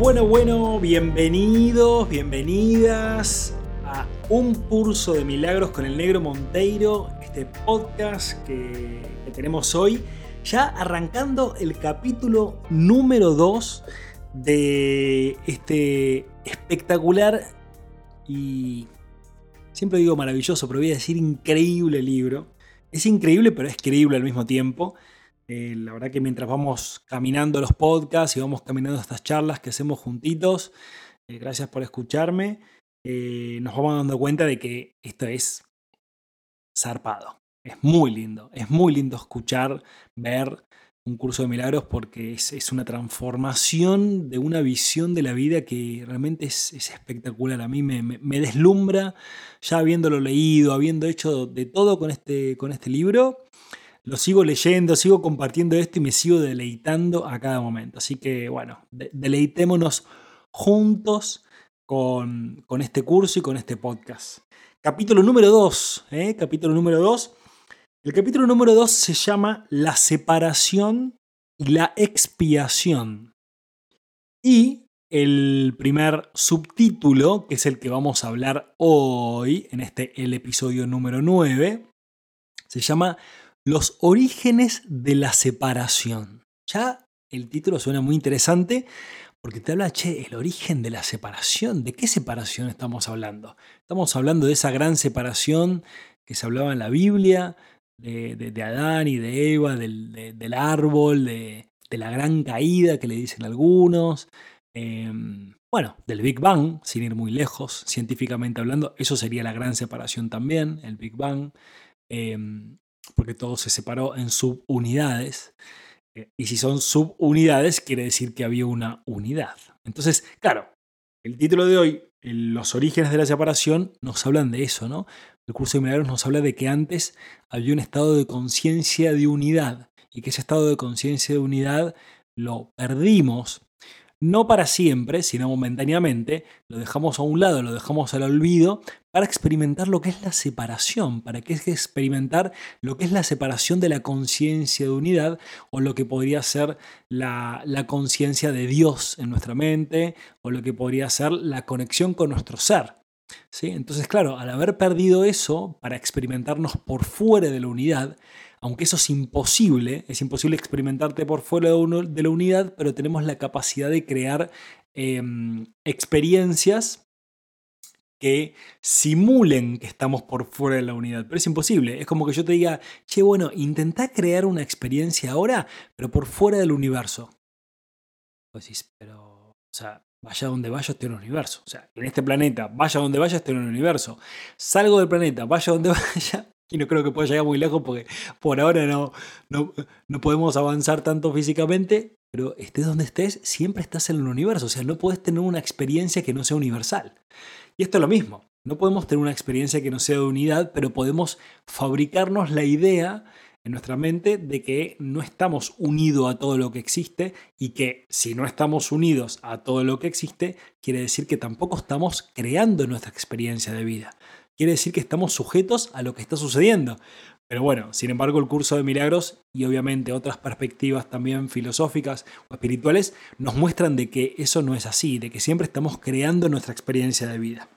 Bueno, bueno, bienvenidos, bienvenidas a un curso de milagros con el negro Monteiro, este podcast que, tenemos hoy, ya arrancando el capítulo número 2 de este espectacular y siempre digo maravilloso, pero voy a decir increíble libro. Es increíble, pero es creíble al mismo tiempo. Eh, la verdad que mientras vamos caminando los podcasts y vamos caminando estas charlas que hacemos juntitos, eh, gracias por escucharme, eh, nos vamos dando cuenta de que esto es zarpado. Es muy lindo, es muy lindo escuchar, ver un curso de milagros porque es, una transformación de una visión de la vida que realmente es, espectacular. A mí me, deslumbra ya habiéndolo leído, habiendo hecho de todo con este, con este libro lo sigo leyendo, sigo compartiendo esto y me sigo deleitando a cada momento. Así que bueno, deleitémonos juntos con, este curso y con este podcast. Capítulo número 2, ¿eh? capítulo número 2. El capítulo número 2 se llama La separación y la expiación. Y el primer subtítulo, que es el que vamos a hablar hoy, en este el episodio número 9, se llama los orígenes de la separación. Ya el título suena muy interesante porque te habla, che, el origen de la separación. ¿De qué separación estamos hablando? Estamos hablando de esa gran separación que se hablaba en la Biblia, de, Adán y de Eva, del, árbol, de, la gran caída que le dicen algunos. Em, bueno, del Big Bang, sin ir muy lejos, científicamente hablando, eso sería la gran separación también, el Big Bang. Em, porque todo se separó en subunidades. Eh, y si son subunidades, quiere decir que había una unidad. Entonces, claro, el título de hoy, los orígenes de la separación, nos hablan de eso, ¿no? El curso de milagros nos habla de que antes había un estado de conciencia de unidad y que ese estado de conciencia de unidad lo perdimos no para siempre, sino momentáneamente, lo dejamos a un lado, lo dejamos al olvido, para experimentar lo que es la separación, para que es experimentar lo que es la separación de la conciencia de unidad o lo que podría ser la, conciencia de Dios en nuestra mente o lo que podría ser la conexión con nuestro ser. ¿Sí? Entonces, claro, al haber perdido eso, para experimentarnos por fuera de la unidad, aunque eso es imposible, es imposible experimentarte por fuera de, la unidad, pero tenemos la capacidad de crear em, experiencias que simulen que estamos por fuera de la unidad, pero es imposible. Es como que yo te diga, che, bueno, intenta crear una experiencia ahora, pero por fuera del universo. Pues decís, pero, o sea, vaya donde vaya, estoy en el universo. O sea, en este planeta, vaya donde vaya, estoy en el universo. Salgo del planeta, vaya donde vaya, y no creo que pueda llegar muy lejos porque por ahora no, no, no podemos avanzar tanto físicamente, pero estés donde estés, siempre estás en el universo, o sea, no puedes tener una experiencia que no sea universal. Y esto es lo mismo, no podemos tener una experiencia que no sea de unidad, pero podemos fabricarnos la idea en nuestra mente de que no estamos unidos a todo lo que existe y que si no estamos unidos a todo lo que existe, quiere decir que tampoco estamos creando nuestra experiencia de vida quiere decir que estamos sujetos a lo que está sucediendo. Pero bueno, sin embargo, el curso de milagros y obviamente otras perspectivas también filosóficas o espirituales nos muestran de que eso no es así, de que siempre estamos creando nuestra experiencia de vida.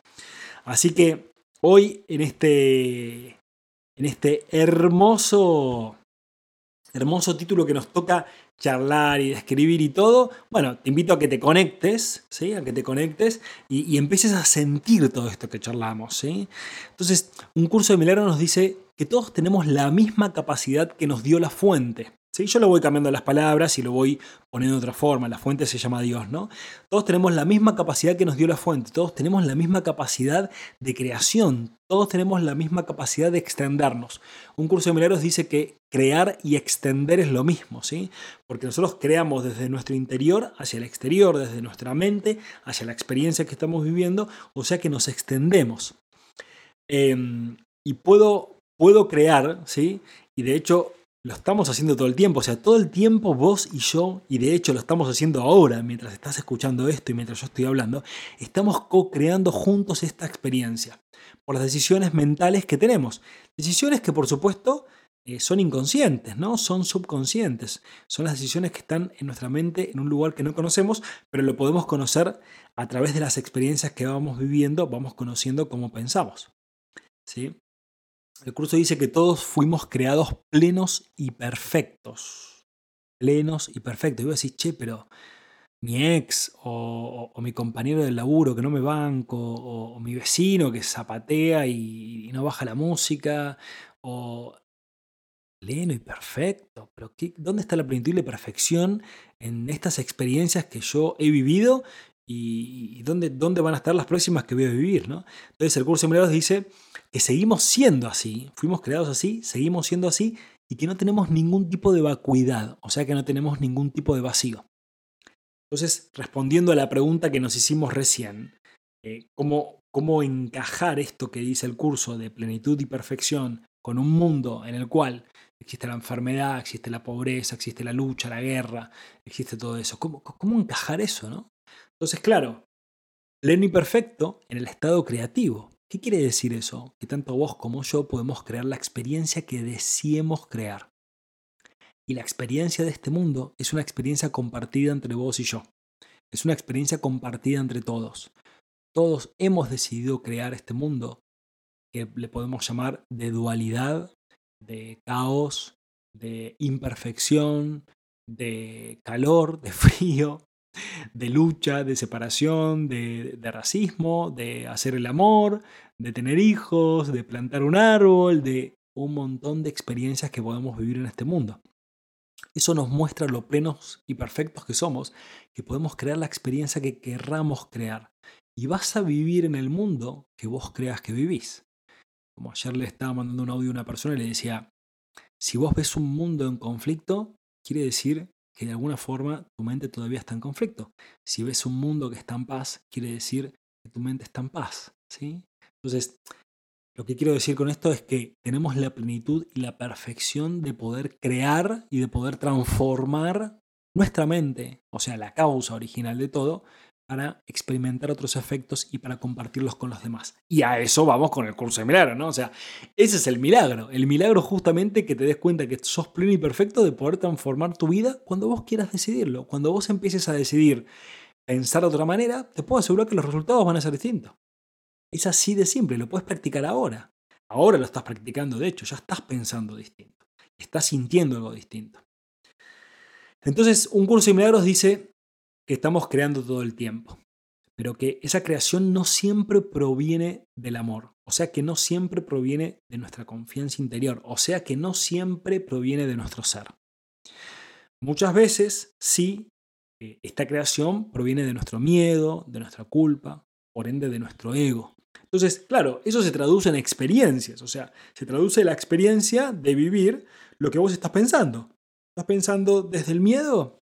Así que hoy en este, en este hermoso, hermoso título que nos toca charlar y escribir y todo, bueno, te invito a que te conectes, ¿sí? A que te conectes y, empieces a sentir todo esto que charlamos, ¿sí? Entonces, un curso de milagro nos dice que todos tenemos la misma capacidad que nos dio la fuente. ¿Sí? Yo lo voy cambiando las palabras y lo voy poniendo de otra forma. La fuente se llama Dios, ¿no? Todos tenemos la misma capacidad que nos dio la fuente. Todos tenemos la misma capacidad de creación. Todos tenemos la misma capacidad de extendernos. Un curso de milagros dice que crear y extender es lo mismo, ¿sí? Porque nosotros creamos desde nuestro interior hacia el exterior, desde nuestra mente hacia la experiencia que estamos viviendo, o sea que nos extendemos. Em, y puedo, puedo crear, ¿sí? Y de hecho lo estamos haciendo todo el tiempo, o sea, todo el tiempo vos y yo, y de hecho lo estamos haciendo ahora, mientras estás escuchando esto y mientras yo estoy hablando, estamos co-creando juntos esta experiencia por las decisiones mentales que tenemos. Decisiones que por supuesto eh, son inconscientes, ¿no? Son subconscientes. Son las decisiones que están en nuestra mente en un lugar que no conocemos, pero lo podemos conocer a través de las experiencias que vamos viviendo, vamos conociendo cómo pensamos. ¿Sí? El curso dice que todos fuimos creados plenos y perfectos. Plenos y perfectos. Y vos decís, che, pero mi ex o, mi compañero del laburo que no me banco, o, mi vecino que zapatea y, no baja la música, o pleno y perfecto. Pero ¿dónde está la plenitud y la perfección en estas experiencias que yo he vivido y, dónde, dónde, van a estar las próximas que voy a vivir. ¿no? Entonces el curso de milagros dice que seguimos siendo así, fuimos creados así, seguimos siendo así y que no tenemos ningún tipo de vacuidad, o sea que no tenemos ningún tipo de vacío. Entonces, respondiendo a la pregunta que nos hicimos recién, eh, ¿cómo, ¿cómo encajar esto que dice el curso de plenitud y perfección con un mundo en el cual existe la enfermedad, existe la pobreza, existe la lucha, la guerra, existe todo eso? ¿Cómo, cómo encajar eso? ¿no? Entonces, claro, pleno y perfecto en el estado creativo. ¿Qué quiere decir eso? Que tanto vos como yo podemos crear la experiencia que deseemos crear. Y la experiencia de este mundo es una experiencia compartida entre vos y yo. Es una experiencia compartida entre todos. Todos hemos decidido crear este mundo que le podemos llamar de dualidad, de caos, de imperfección, de calor, de frío, de lucha, de separación, de, racismo, de hacer el amor, de tener hijos, de plantar un árbol, de un montón de experiencias que podemos vivir en este mundo. Eso nos muestra lo plenos y perfectos que somos, que podemos crear la experiencia que querramos crear. Y vas a vivir en el mundo que vos creas que vivís. Como ayer le estaba mandando un audio a una persona y le decía, si vos ves un mundo en conflicto, quiere decir que de alguna forma tu mente todavía está en conflicto. Si ves un mundo que está en paz, quiere decir que tu mente está en paz. ¿sí? Entonces, lo que quiero decir con esto es que tenemos la plenitud y la perfección de poder crear y de poder transformar nuestra mente, o sea, la causa original de todo, para experimentar otros efectos y para compartirlos con los demás. Y a eso vamos con el curso de milagro, ¿no? O sea, ese es el milagro. El milagro justamente que te des cuenta que sos pleno y perfecto de poder transformar tu vida cuando vos quieras decidirlo. Cuando vos empieces a decidir pensar de otra manera, te puedo asegurar que los resultados van a ser distintos. Es así de simple, lo puedes practicar ahora. Ahora lo estás practicando, de hecho, ya estás pensando distinto. Estás sintiendo algo distinto. Entonces, un curso de milagros dice, que estamos creando todo el tiempo, pero que esa creación no siempre proviene del amor, o sea que no siempre proviene de nuestra confianza interior, o sea que no siempre proviene de nuestro ser. Muchas veces sí, eh, esta creación proviene de nuestro miedo, de nuestra culpa, por ende de nuestro ego. Entonces, claro, eso se traduce en experiencias, o sea, se traduce la experiencia de vivir lo que vos estás pensando. ¿Estás pensando desde el miedo?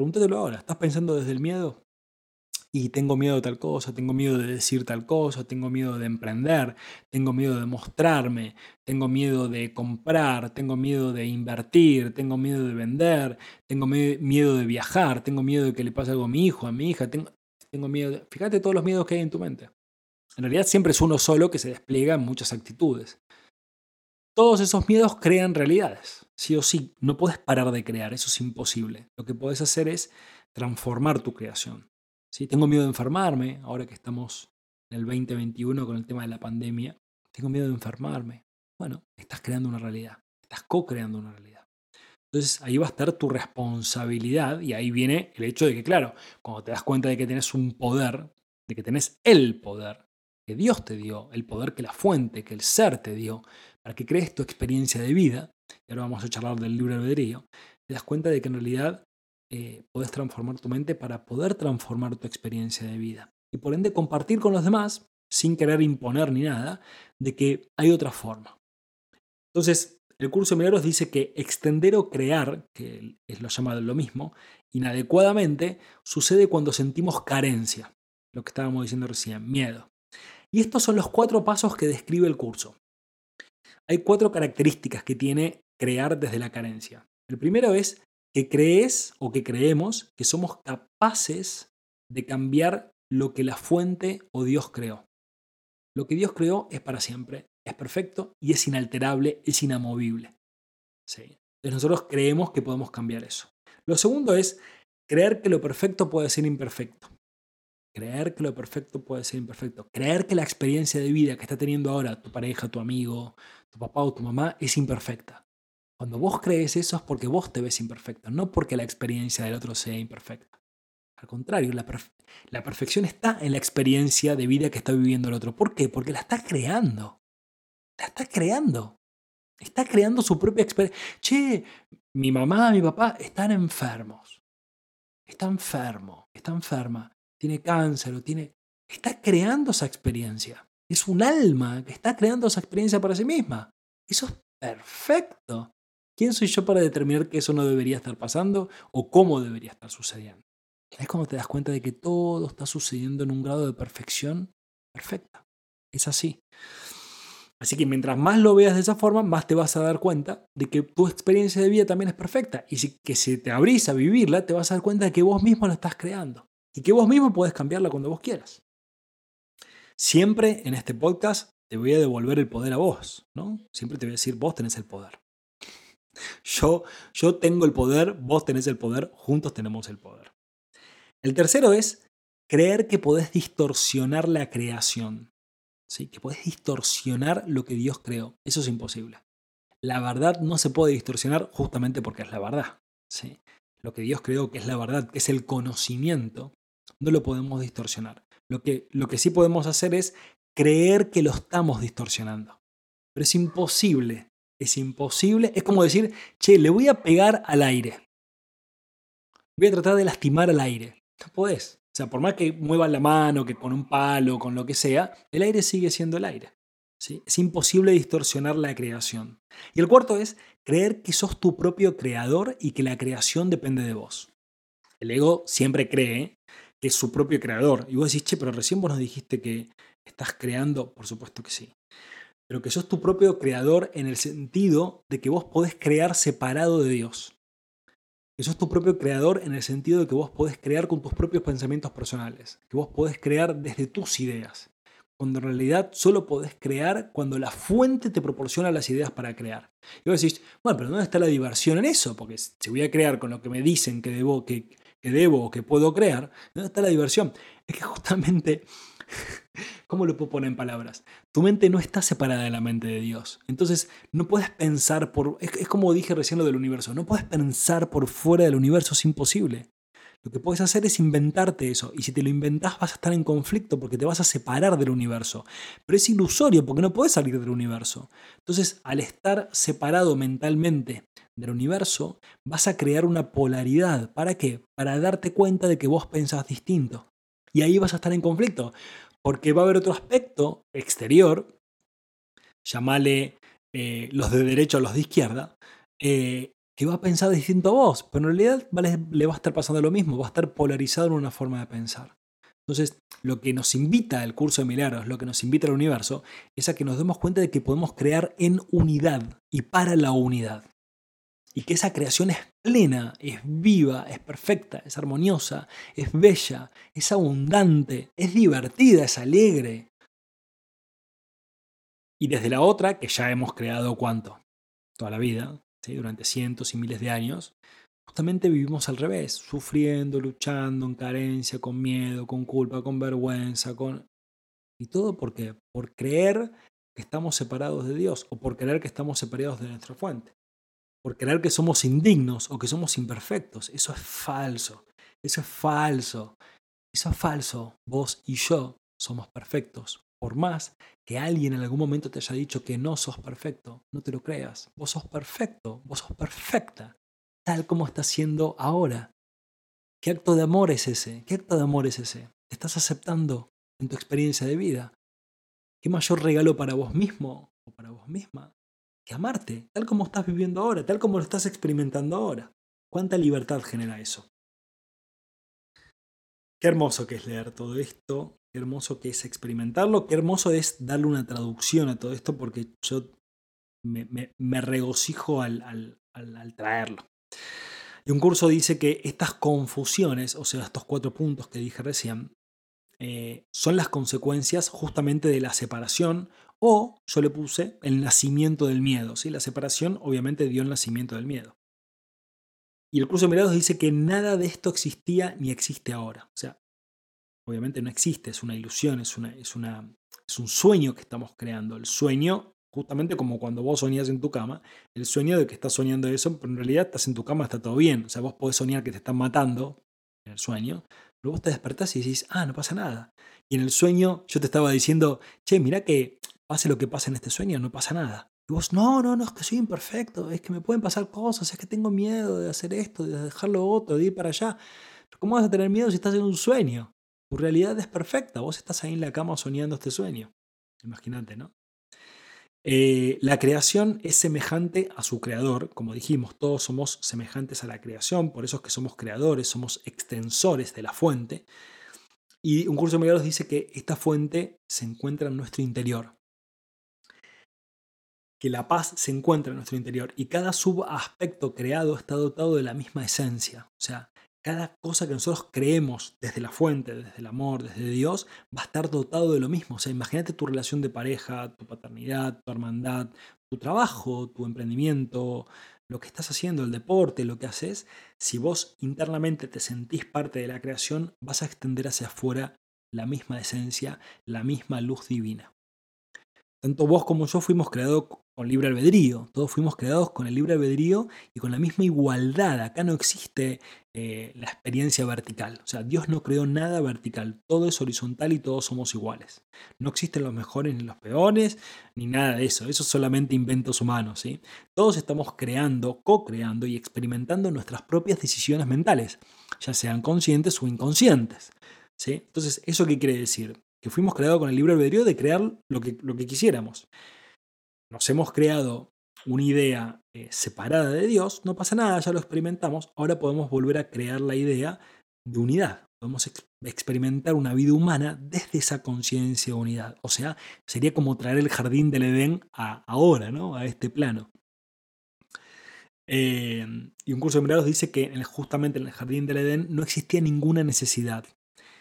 Pregúntatelo ahora, ¿estás pensando desde el miedo? Y tengo miedo de tal cosa, tengo miedo de decir tal cosa, tengo miedo de emprender, tengo miedo de mostrarme, tengo miedo de comprar, tengo miedo de invertir, tengo miedo de vender, tengo miedo de viajar, tengo miedo de que le pase algo a mi hijo, a mi hija, tengo, tengo miedo. Fíjate todos los miedos que hay en tu mente. En realidad siempre es uno solo que se despliega en muchas actitudes. Todos esos miedos crean realidades, sí o sí. No puedes parar de crear, eso es imposible. Lo que puedes hacer es transformar tu creación. ¿Sí? Tengo miedo de enfermarme, ahora que estamos en el 2021 con el tema de la pandemia. Tengo miedo de enfermarme. Bueno, estás creando una realidad, estás co-creando una realidad. Entonces ahí va a estar tu responsabilidad y ahí viene el hecho de que, claro, cuando te das cuenta de que tienes un poder, de que tenés el poder que Dios te dio, el poder que la fuente, que el ser te dio, para que crees tu experiencia de vida, y ahora vamos a charlar del libre albedrío, te das cuenta de que en realidad eh, puedes transformar tu mente para poder transformar tu experiencia de vida. Y por ende compartir con los demás, sin querer imponer ni nada, de que hay otra forma. Entonces, el curso de milagros dice que extender o crear, que es lo llamado lo mismo, inadecuadamente, sucede cuando sentimos carencia, lo que estábamos diciendo recién, miedo. Y estos son los cuatro pasos que describe el curso. Hay cuatro características que tiene crear desde la carencia. El primero es que crees o que creemos que somos capaces de cambiar lo que la fuente o Dios creó. Lo que Dios creó es para siempre, es perfecto y es inalterable, es inamovible. ¿Sí? Entonces nosotros creemos que podemos cambiar eso. Lo segundo es creer que lo perfecto puede ser imperfecto. Creer que lo perfecto puede ser imperfecto. Creer que la experiencia de vida que está teniendo ahora tu pareja, tu amigo, tu papá o tu mamá es imperfecta. Cuando vos crees eso es porque vos te ves imperfecto, no porque la experiencia del otro sea imperfecta. Al contrario, la, perfección está en la experiencia de vida que está viviendo el otro. ¿Por qué? Porque la está creando. La está creando. Está creando su propia experiencia. Che, mi mamá, mi papá están enfermos. Está enfermo, está enferma. Tiene cáncer o tiene... Está creando esa experiencia. Es un alma que está creando esa experiencia para sí misma. Eso es perfecto. ¿Quién soy yo para determinar que eso no debería estar pasando o cómo debería estar sucediendo? Es como te das cuenta de que todo está sucediendo en un grado de perfección perfecta. Es así. Así que mientras más lo veas de esa forma, más te vas a dar cuenta de que tu experiencia de vida también es perfecta. Y si, que si te abrís a vivirla, te vas a dar cuenta de que vos mismo la estás creando. Y que vos mismo podés cambiarla cuando vos quieras. Siempre en este podcast te voy a devolver el poder a vos, ¿no? Siempre te voy a decir, vos tenés el poder. Yo, yo tengo el poder, vos tenés el poder, juntos tenemos el poder. El tercero es creer que podés distorsionar la creación. ¿sí? Que podés distorsionar lo que Dios creó. Eso es imposible. La verdad no se puede distorsionar justamente porque es la verdad. ¿sí? Lo que Dios creó, que es la verdad, que es el conocimiento, no lo podemos distorsionar. Lo que, lo que sí podemos hacer es creer que lo estamos distorsionando. Pero es imposible es imposible. Es como decir, che, le voy a pegar al aire. Voy a tratar de lastimar al aire. No podés. O sea, por más que muevas la mano, que con un palo, con lo que sea, el aire sigue siendo el aire. ¿sí? Es imposible distorsionar la creación. Y el cuarto es creer que sos tu propio creador y que la creación depende de vos. El ego siempre cree que es su propio creador. Y vos decís, che, pero recién vos nos dijiste que estás creando. Por supuesto que sí pero que sos tu propio creador en el sentido de que vos podés crear separado de Dios. Que sos tu propio creador en el sentido de que vos podés crear con tus propios pensamientos personales, que vos podés crear desde tus ideas, cuando en realidad solo podés crear cuando la fuente te proporciona las ideas para crear. Y vos decís, bueno, pero ¿dónde está la diversión en eso? Porque si voy a crear con lo que me dicen que debo, que, que debo o que puedo crear, ¿dónde está la diversión? Es que justamente ¿Cómo lo puedo poner en palabras? Tu mente no está separada de la mente de Dios. Entonces, no puedes pensar por... Es, como dije recién lo del universo. No puedes pensar por fuera del universo. Es imposible. Lo que puedes hacer es inventarte eso. Y si te lo inventás vas a estar en conflicto porque te vas a separar del universo. Pero es ilusorio porque no puedes salir del universo. Entonces, al estar separado mentalmente del universo, vas a crear una polaridad. ¿Para qué? Para darte cuenta de que vos pensás distinto. Y ahí vas a estar en conflicto, porque va a haber otro aspecto exterior, llamale eh, los de derecha o los de izquierda, eh, que va a pensar distinto a vos, pero en realidad le va a estar pasando lo mismo, va a estar polarizado en una forma de pensar. Entonces, lo que nos invita el curso de milagros, lo que nos invita al universo, es a que nos demos cuenta de que podemos crear en unidad y para la unidad y que esa creación es plena, es viva, es perfecta, es armoniosa, es bella, es abundante, es divertida, es alegre. Y desde la otra, que ya hemos creado cuánto, toda la vida, durante cientos y miles de años, justamente vivimos al revés, sufriendo, luchando, en carencia, con miedo, con culpa, con vergüenza, con... Y todo porque por creer que estamos separados de Dios o por creer que estamos separados de nuestra fuente por creer que somos indignos o que somos imperfectos. Eso es falso. Eso es falso. Eso es falso. Vos y yo somos perfectos. Por más que alguien en algún momento te haya dicho que no sos perfecto, no te lo creas. Vos sos perfecto, vos sos perfecta, tal como estás siendo ahora. ¿Qué acto de amor es ese? ¿Qué acto de amor es ese? ¿Te estás aceptando en tu experiencia de vida? ¿Qué mayor regalo para vos mismo o para vos misma que amarte, tal como estás viviendo ahora, tal como lo estás experimentando ahora? ¿Cuánta libertad genera eso? Qué hermoso que es leer todo esto, qué hermoso que es experimentarlo, qué hermoso es darle una traducción a todo esto porque yo me, regocijo al, al, traerlo. Y un curso dice que estas confusiones, o sea, estos cuatro puntos que dije recién, eh, son las consecuencias justamente de la separación o, yo le puse, el nacimiento del miedo. ¿sí? La separación obviamente dio el nacimiento del miedo. Y el curso de mirados dice que nada de esto existía ni existe ahora. O sea, obviamente no existe, es una ilusión, es, una, es, una, es un sueño que estamos creando. El sueño, justamente como cuando vos soñás en tu cama, el sueño de que estás soñando eso, pero en realidad estás en tu cama, está todo bien. O sea, vos podés soñar que te están matando en el sueño, pero vos te despertás y decís, ah, no pasa nada. Y en el sueño yo te estaba diciendo, che, mira que pase lo que pase en este sueño, no pasa nada. Y vos, no, no, no, es que soy imperfecto, es que me pueden pasar cosas, es que tengo miedo de hacer esto, de dejarlo otro, de ir para allá. ¿cómo vas a tener miedo si estás en un sueño? Tu realidad es perfecta, vos estás ahí en la cama soñando este sueño. Imagínate, ¿no? Eh, la creación es semejante a su creador, como dijimos, todos somos semejantes a la creación, por eso es que somos creadores, somos extensores de la fuente. Y un curso de milagros dice que esta fuente se encuentra en nuestro interior que la paz se encuentra en nuestro interior y cada subaspecto creado está dotado de la misma esencia. O sea, cada cosa que nosotros creemos desde la fuente, desde el amor, desde Dios, va a estar dotado de lo mismo. O sea, imagínate tu relación de pareja, tu paternidad, tu hermandad, tu trabajo, tu emprendimiento, lo que estás haciendo, el deporte, lo que haces. Si vos internamente te sentís parte de la creación, vas a extender hacia afuera la misma esencia, la misma luz divina. Tanto vos como yo fuimos creados con libre albedrío. Todos fuimos creados con el libre albedrío y con la misma igualdad. Acá no existe eh, la experiencia vertical. O sea, Dios no creó nada vertical. Todo es horizontal y todos somos iguales. No existen los mejores ni los peores, ni nada de eso. Eso es solamente inventos humanos. ¿sí? Todos estamos creando, co-creando y experimentando nuestras propias decisiones mentales, ya sean conscientes o inconscientes. ¿sí? Entonces, ¿eso qué quiere decir? Que fuimos creados con el libre albedrío de crear lo que, lo que quisiéramos nos hemos creado una idea eh, separada de Dios, no pasa nada, ya lo experimentamos, ahora podemos volver a crear la idea de unidad. Podemos experimentar una vida humana desde esa conciencia de unidad. O sea, sería como traer el jardín del Edén a ahora, ¿no? a este plano. Eh, y un curso de milagros dice que justamente en el jardín del Edén no existía ninguna necesidad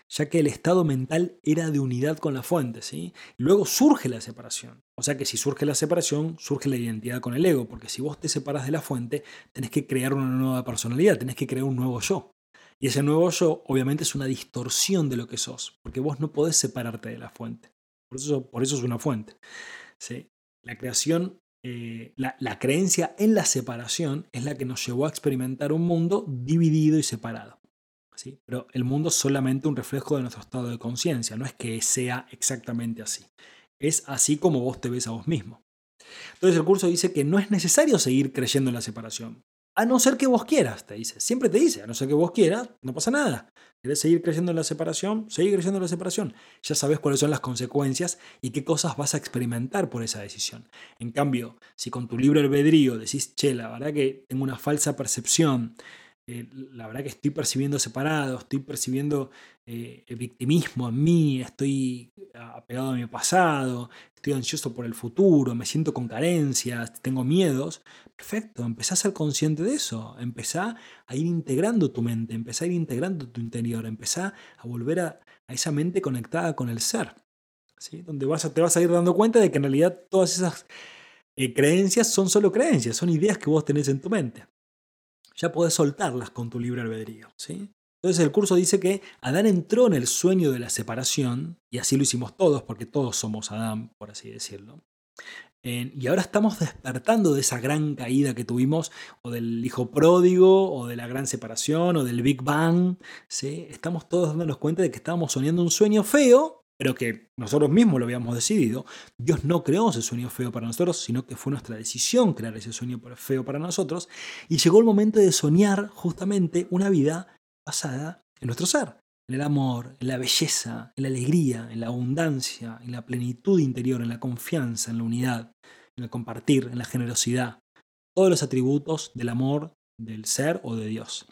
ya que el estado mental era de unidad con la fuente. ¿sí? Luego surge la separación. O sea que si surge la separación, surge la identidad con el ego, porque si vos te separas de la fuente, tenés que crear una nueva personalidad, tenés que crear un nuevo yo. Y ese nuevo yo obviamente es una distorsión de lo que sos, porque vos no podés separarte de la fuente. Por eso, por eso es una fuente. ¿sí? La creación, eh, la, la creencia en la separación es la que nos llevó a experimentar un mundo dividido y separado. Pero el mundo es solamente un reflejo de nuestro estado de conciencia, no es que sea exactamente así. Es así como vos te ves a vos mismo. Entonces el curso dice que no es necesario seguir creyendo en la separación. A no ser que vos quieras, te dice. Siempre te dice, a no ser que vos quieras, no pasa nada. ¿Querés seguir creciendo en la separación? Seguir creciendo en la separación. Ya sabes cuáles son las consecuencias y qué cosas vas a experimentar por esa decisión. En cambio, si con tu libre albedrío decís, che, la verdad que tengo una falsa percepción eh, la verdad que estoy percibiendo separado, estoy percibiendo eh, el victimismo en mí, estoy apegado a mi pasado, estoy ansioso por el futuro, me siento con carencias, tengo miedos. Perfecto, empezá a ser consciente de eso, empezá a ir integrando tu mente, empezá a ir integrando tu interior, empezá a volver a, esa mente conectada con el ser, ¿sí? donde vas te vas a ir dando cuenta de que en realidad todas esas eh, creencias son solo creencias, son ideas que vos tenés en tu mente ya podés soltarlas con tu libre albedrío. ¿sí? Entonces el curso dice que Adán entró en el sueño de la separación, y así lo hicimos todos, porque todos somos Adán, por así decirlo. y ahora estamos despertando de esa gran caída que tuvimos, o del hijo pródigo, o de la gran separación, o del Big Bang. ¿sí? Estamos todos dándonos cuenta de que estábamos soñando un sueño feo, pero que nosotros mismos lo habíamos decidido, Dios no creó ese sueño feo para nosotros, sino que fue nuestra decisión crear ese sueño feo para nosotros, y llegó el momento de soñar justamente una vida basada en nuestro ser, en el amor, en la belleza, en la alegría, en la abundancia, en la plenitud interior, en la confianza, en la unidad, en el compartir, en la generosidad, todos los atributos del amor, del ser o de Dios.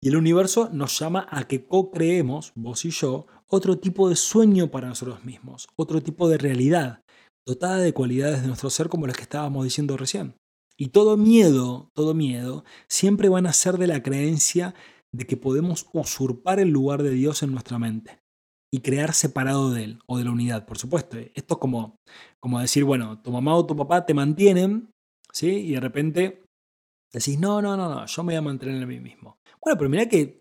Y el universo nos llama a que co-creemos, vos y yo, otro tipo de sueño para nosotros mismos, otro tipo de realidad, dotada de cualidades de nuestro ser como las que estábamos diciendo recién. Y todo miedo, todo miedo, siempre van a ser de la creencia de que podemos usurpar el lugar de Dios en nuestra mente y crear separado de Él o de la unidad, por supuesto. Esto es como, como decir, bueno, tu mamá o tu papá te mantienen, ¿sí? Y de repente decís, no, no, no, no, yo me voy a mantener en mí mismo. Bueno, pero mira que,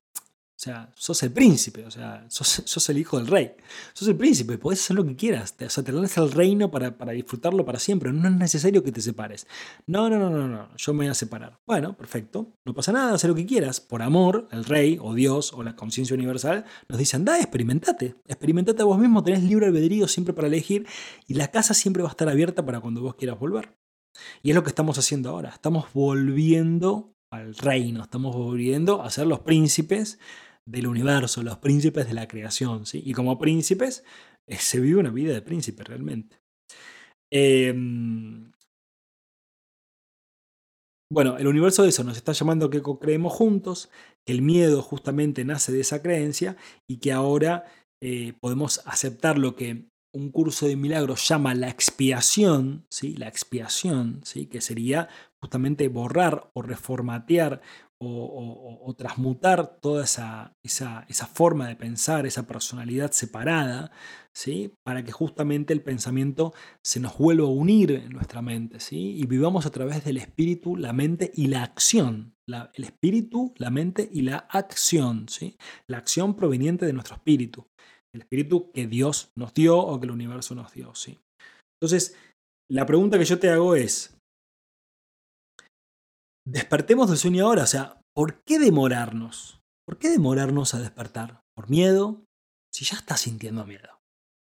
sea, sos el príncipe, o sea, sos, el hijo del rey. Sos el príncipe, podés hacer lo que quieras. o sea, te das el reino para, para, disfrutarlo para siempre. No es necesario que te separes. No, no, no, no, no, yo me voy a separar. Bueno, perfecto. No pasa nada, haz lo que quieras. Por amor, el rey o Dios o la conciencia universal nos dice, anda, experimentate. Experimentate a vos mismo, tenés libre albedrío siempre para elegir y la casa siempre va a estar abierta para cuando vos quieras volver. Y es lo que estamos haciendo ahora. Estamos volviendo al reino, estamos volviendo a ser los príncipes del universo, los príncipes de la creación. ¿sí? Y como príncipes eh, se vive una vida de príncipe realmente. Em, bueno, el universo de eso nos está llamando que creemos juntos, que el miedo justamente nace de esa creencia y que ahora eh, podemos aceptar lo que un curso de milagros llama la expiación, ¿sí? la expiación, ¿sí? que sería justamente borrar o reformatear o, transmutar toda esa, esa, esa, forma de pensar, esa personalidad separada, ¿sí? para que justamente el pensamiento se nos vuelva a unir en nuestra mente ¿sí? y vivamos a través del espíritu, la mente y la acción. el espíritu, la mente y la acción. ¿sí? La acción proveniente de nuestro espíritu el espíritu que Dios nos dio o que el universo nos dio. ¿sí? Entonces, la pregunta que yo te hago es, despertemos del sueño ahora, o sea, ¿por qué demorarnos? ¿Por qué demorarnos a despertar? ¿Por miedo? Si ya estás sintiendo miedo,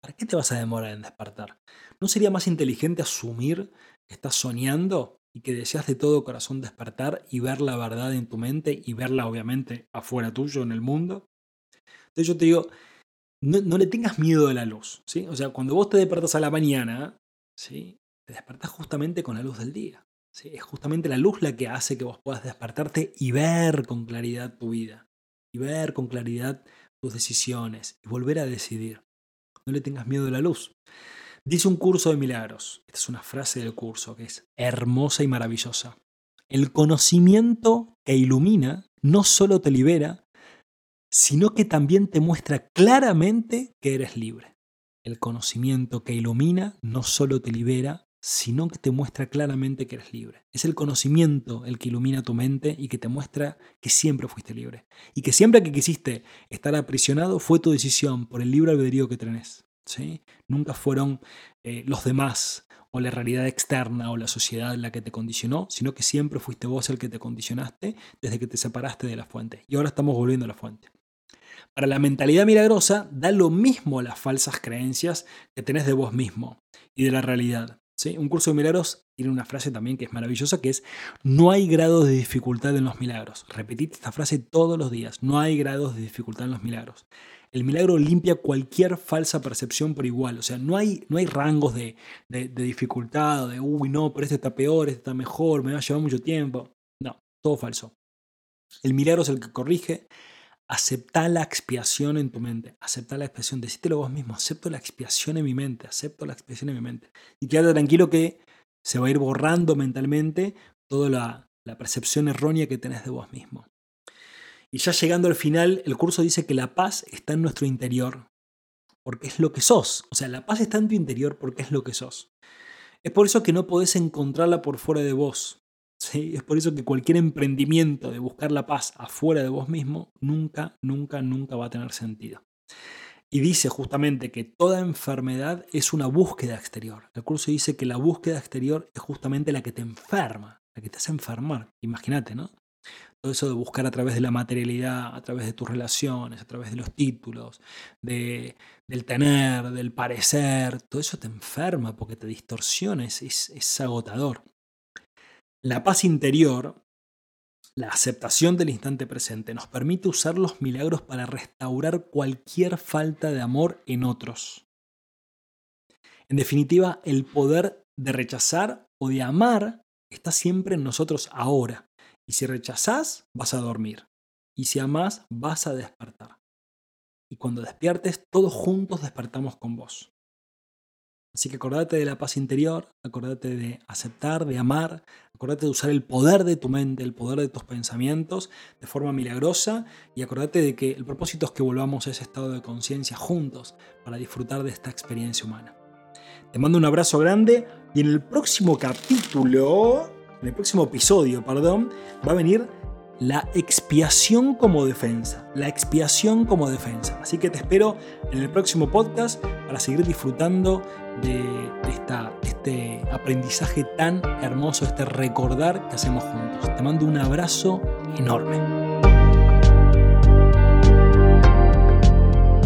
¿para qué te vas a demorar en despertar? ¿No sería más inteligente asumir que estás soñando y que deseas de todo corazón despertar y ver la verdad en tu mente y verla obviamente afuera tuyo en el mundo? Entonces yo te digo, no, le tengas miedo a la luz. ¿sí? O sea, cuando vos te despertas a la mañana, ¿sí? te despertás justamente con la luz del día. ¿sí? Es justamente la luz la que hace que vos puedas despertarte y ver con claridad tu vida. Y ver con claridad tus decisiones. Y volver a decidir. No le tengas miedo a la luz. Dice un curso de milagros. Esta es una frase del curso que es hermosa y maravillosa. El conocimiento que ilumina no solo te libera, sino que también te muestra claramente que eres libre. El conocimiento que ilumina no solo te libera, sino que te muestra claramente que eres libre. Es el conocimiento el que ilumina tu mente y que te muestra que siempre fuiste libre. Y que siempre que quisiste estar aprisionado fue tu decisión por el libre albedrío que tenés. ¿sí? Nunca fueron eh, los demás o la realidad externa o la sociedad la que te condicionó, sino que siempre fuiste vos el que te condicionaste desde que te separaste de la fuente. Y ahora estamos volviendo a la fuente. Para la mentalidad milagrosa da lo mismo las falsas creencias que tenés de vos mismo y de la realidad. ¿sí? Un curso de milagros tiene una frase también que es maravillosa, que es, no hay grados de dificultad en los milagros. Repetid esta frase todos los días, no hay grados de dificultad en los milagros. El milagro limpia cualquier falsa percepción por igual. O sea, no hay, no hay rangos de, de, de dificultad, de, uy, no, pero este está peor, este está mejor, me va a llevar mucho tiempo. No, todo falso. El milagro es el que corrige, Acepta la expiación en tu mente. Acepta la expiación. Decítelo vos mismo. Acepto la expiación en mi mente. Acepto la expiación en mi mente. Y quédate tranquilo que se va a ir borrando mentalmente toda la, la percepción errónea que tenés de vos mismo. Y ya llegando al final, el curso dice que la paz está en nuestro interior. Porque es lo que sos. O sea, la paz está en tu interior porque es lo que sos. Es por eso que no podés encontrarla por fuera de vos. Es por eso que cualquier emprendimiento de buscar la paz afuera de vos mismo nunca, nunca, nunca va a tener sentido. Y dice justamente que toda enfermedad es una búsqueda exterior. El curso dice que la búsqueda exterior es justamente la que te enferma, la que te hace enfermar. Imagínate, ¿no? Todo eso de buscar a través de la materialidad, a través de tus relaciones, a través de los títulos, de, del tener, del parecer, todo eso te enferma porque te distorsiona, es, es agotador. La paz interior, la aceptación del instante presente, nos permite usar los milagros para restaurar cualquier falta de amor en otros. En definitiva, el poder de rechazar o de amar está siempre en nosotros ahora. Y si rechazás, vas a dormir. Y si amás, vas a despertar. Y cuando despiertes, todos juntos despertamos con vos. Así que acordate de la paz interior, acordate de aceptar, de amar, acordate de usar el poder de tu mente, el poder de tus pensamientos de forma milagrosa y acordate de que el propósito es que volvamos a ese estado de conciencia juntos para disfrutar de esta experiencia humana. Te mando un abrazo grande y en el próximo capítulo, en el próximo episodio, perdón, va a venir la expiación como defensa. La expiación como defensa. Así que te espero en el próximo podcast para seguir disfrutando de, esta, este aprendizaje tan hermoso, este recordar que hacemos juntos. Te mando un abrazo enorme.